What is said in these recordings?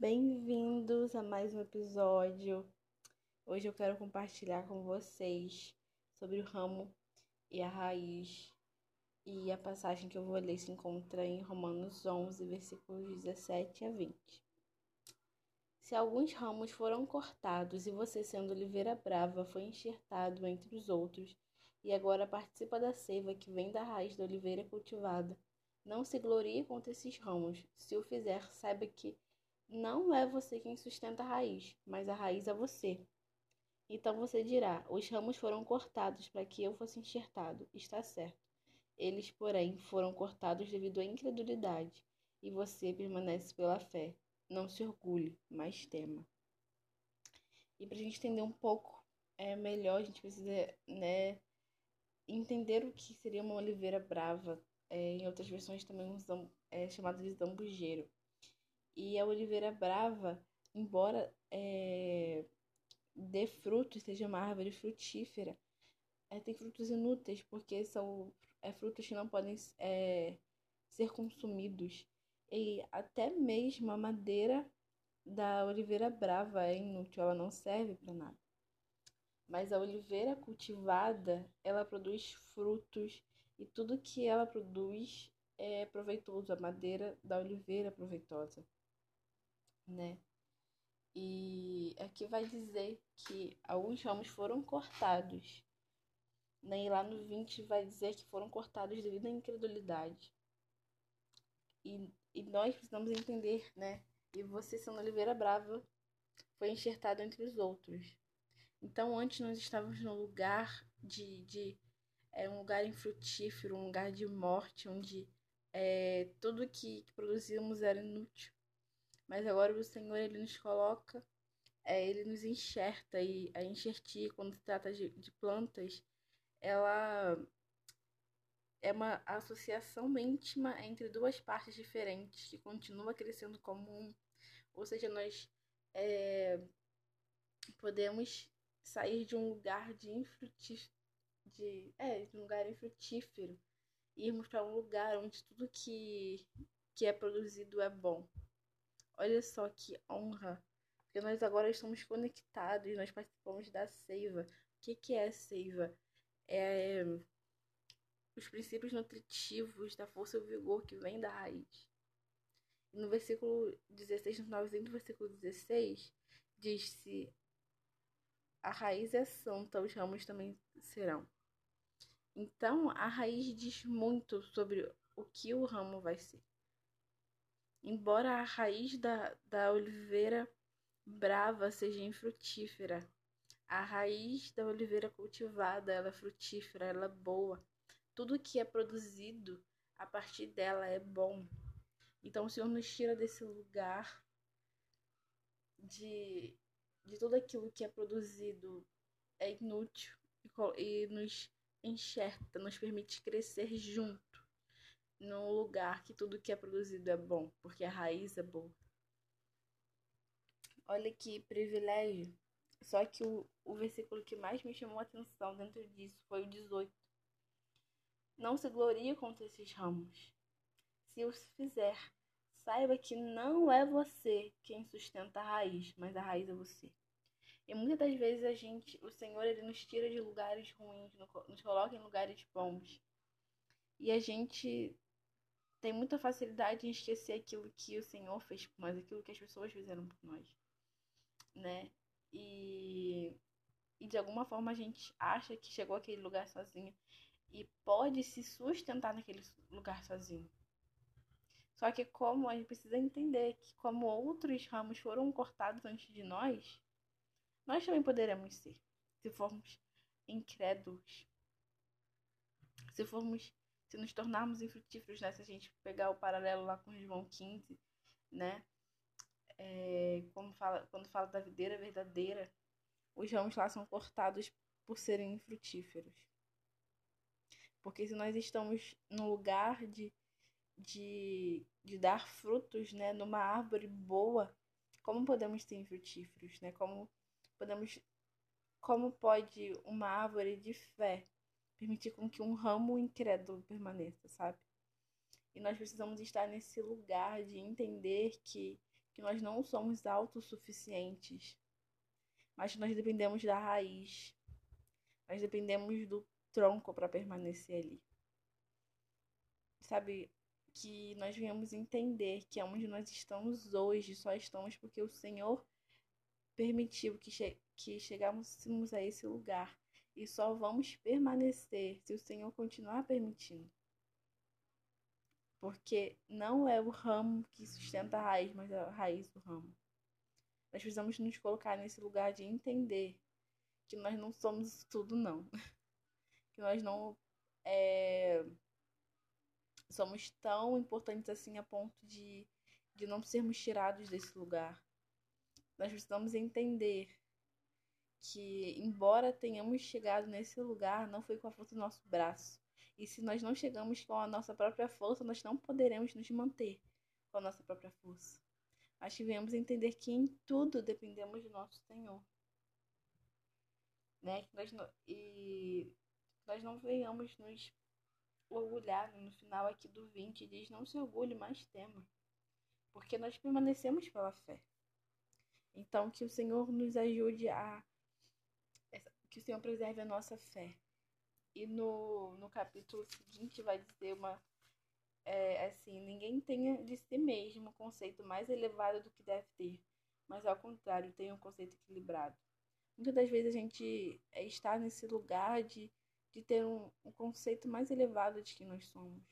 Bem-vindos a mais um episódio. Hoje eu quero compartilhar com vocês sobre o ramo e a raiz. E a passagem que eu vou ler se encontra em Romanos 11, versículos 17 a 20. Se alguns ramos foram cortados e você, sendo oliveira brava, foi enxertado entre os outros, e agora participa da seiva que vem da raiz da oliveira cultivada, não se glorie contra esses ramos. Se o fizer, saiba que não é você quem sustenta a raiz, mas a raiz é você. Então você dirá: Os ramos foram cortados para que eu fosse enxertado. Está certo. Eles, porém, foram cortados devido à incredulidade, e você permanece pela fé. Não se orgulhe, mas tema. E para a gente entender um pouco é melhor, a gente precisa né, entender o que seria uma oliveira brava. É, em outras versões também é chamado de zambujeiro. E a oliveira brava, embora é, dê frutos, seja uma árvore frutífera, é, tem frutos inúteis, porque são é, frutos que não podem é, ser consumidos. E até mesmo a madeira da oliveira brava é inútil, ela não serve para nada. Mas a oliveira cultivada, ela produz frutos e tudo que ela produz é proveitoso. A madeira da oliveira é proveitosa, né? E aqui vai dizer que alguns ramos foram cortados. Né? E lá no 20 vai dizer que foram cortados devido à incredulidade. E, e nós precisamos entender, né? E você, sendo Oliveira Brava, foi enxertado entre os outros. Então, antes nós estávamos no lugar de, de é, um lugar infrutífero, um lugar de morte, onde é, tudo que, que produzíamos era inútil. Mas agora o Senhor ele nos coloca, é, ele nos enxerta e a enxertia, quando se trata de, de plantas, ela é uma associação íntima entre duas partes diferentes que continua crescendo como um. Ou seja, nós é, podemos sair de um lugar de infrutífero, de, é, de um lugar infrutífero e irmos para um lugar onde tudo que, que é produzido é bom. Olha só que honra, porque nós agora estamos conectados, nós participamos da seiva. O que, que é seiva? É os princípios nutritivos da força e vigor que vem da raiz. No versículo 16, no finalzinho do versículo 16, diz-se: A raiz é santa, os ramos também serão. Então, a raiz diz muito sobre o que o ramo vai ser. Embora a raiz da, da oliveira brava seja infrutífera, a raiz da oliveira cultivada ela é frutífera, ela é boa tudo que é produzido a partir dela é bom. Então o Senhor nos tira desse lugar de, de tudo aquilo que é produzido é inútil e, e nos enxerta, nos permite crescer junto num lugar que tudo que é produzido é bom, porque a raiz é boa. Olha que privilégio. Só que o, o versículo que mais me chamou a atenção dentro disso foi o 18 não se glorie contra esses ramos. Se os fizer, saiba que não é você quem sustenta a raiz, mas a raiz é você. E muitas das vezes a gente, o Senhor, ele nos tira de lugares ruins, nos coloca em lugares bons. E a gente tem muita facilidade em esquecer aquilo que o Senhor fez por nós, aquilo que as pessoas fizeram por nós, né? E, e de alguma forma a gente acha que chegou àquele lugar sozinho e pode se sustentar naquele lugar sozinho. Só que como a gente precisa entender que como outros ramos foram cortados antes de nós, nós também poderemos ser, se formos incrédulos. Se formos, se nos tornarmos infrutíferos, né? Se a gente pegar o paralelo lá com João 15, né? É, como fala, quando fala da videira verdadeira, os ramos lá são cortados por serem infrutíferos. Porque se nós estamos no lugar de, de, de dar frutos, né, numa árvore boa, como podemos ter frutíferos, né? Como podemos como pode uma árvore de fé permitir com que um ramo incrédulo permaneça, sabe? E nós precisamos estar nesse lugar de entender que, que nós não somos autossuficientes, mas nós dependemos da raiz. Nós dependemos do tronco para permanecer ali. Sabe, que nós venhamos entender que onde nós estamos hoje só estamos porque o Senhor permitiu que, che que chegássemos a esse lugar e só vamos permanecer se o Senhor continuar permitindo. Porque não é o ramo que sustenta a raiz, mas é a raiz do ramo. Nós precisamos nos colocar nesse lugar de entender que nós não somos tudo, não. que nós não é, somos tão importantes assim a ponto de, de não sermos tirados desse lugar. Nós precisamos entender que, embora tenhamos chegado nesse lugar, não foi com a força do nosso braço. E se nós não chegamos com a nossa própria força, nós não poderemos nos manter com a nossa própria força. Mas tivemos entender que em tudo dependemos do nosso Senhor. Né? Que nós não, e nós não venhamos nos orgulhar. No final aqui do 20 diz: Não se orgulhe, mas tema. Porque nós permanecemos pela fé. Então, que o Senhor nos ajude a. Que o Senhor preserve a nossa fé. E no, no capítulo seguinte vai dizer uma. É, assim, ninguém tenha de si mesmo um conceito mais elevado do que deve ter, mas ao contrário, tenha um conceito equilibrado. Muitas das vezes a gente é, está nesse lugar de, de ter um, um conceito mais elevado de quem nós somos.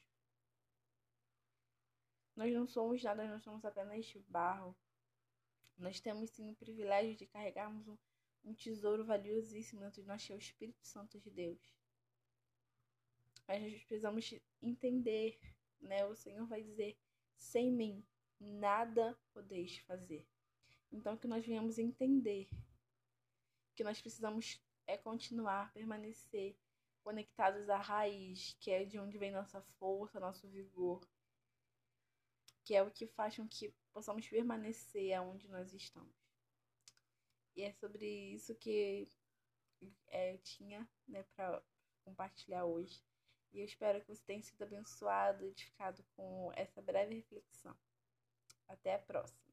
Nós não somos nada, nós somos apenas barro, nós temos sim o privilégio de carregarmos um, um tesouro valiosíssimo dentro de nós, que é o Espírito Santo de Deus. Mas nós precisamos entender, né? O Senhor vai dizer: sem mim, nada podeis fazer. Então, que nós venhamos entender que nós precisamos é continuar, permanecer conectados à raiz, que é de onde vem nossa força, nosso vigor, que é o que faz com que possamos permanecer aonde nós estamos. E é sobre isso que é, eu tinha né, para compartilhar hoje. E eu espero que você tenha sido abençoado, edificado com essa breve reflexão. Até a próxima.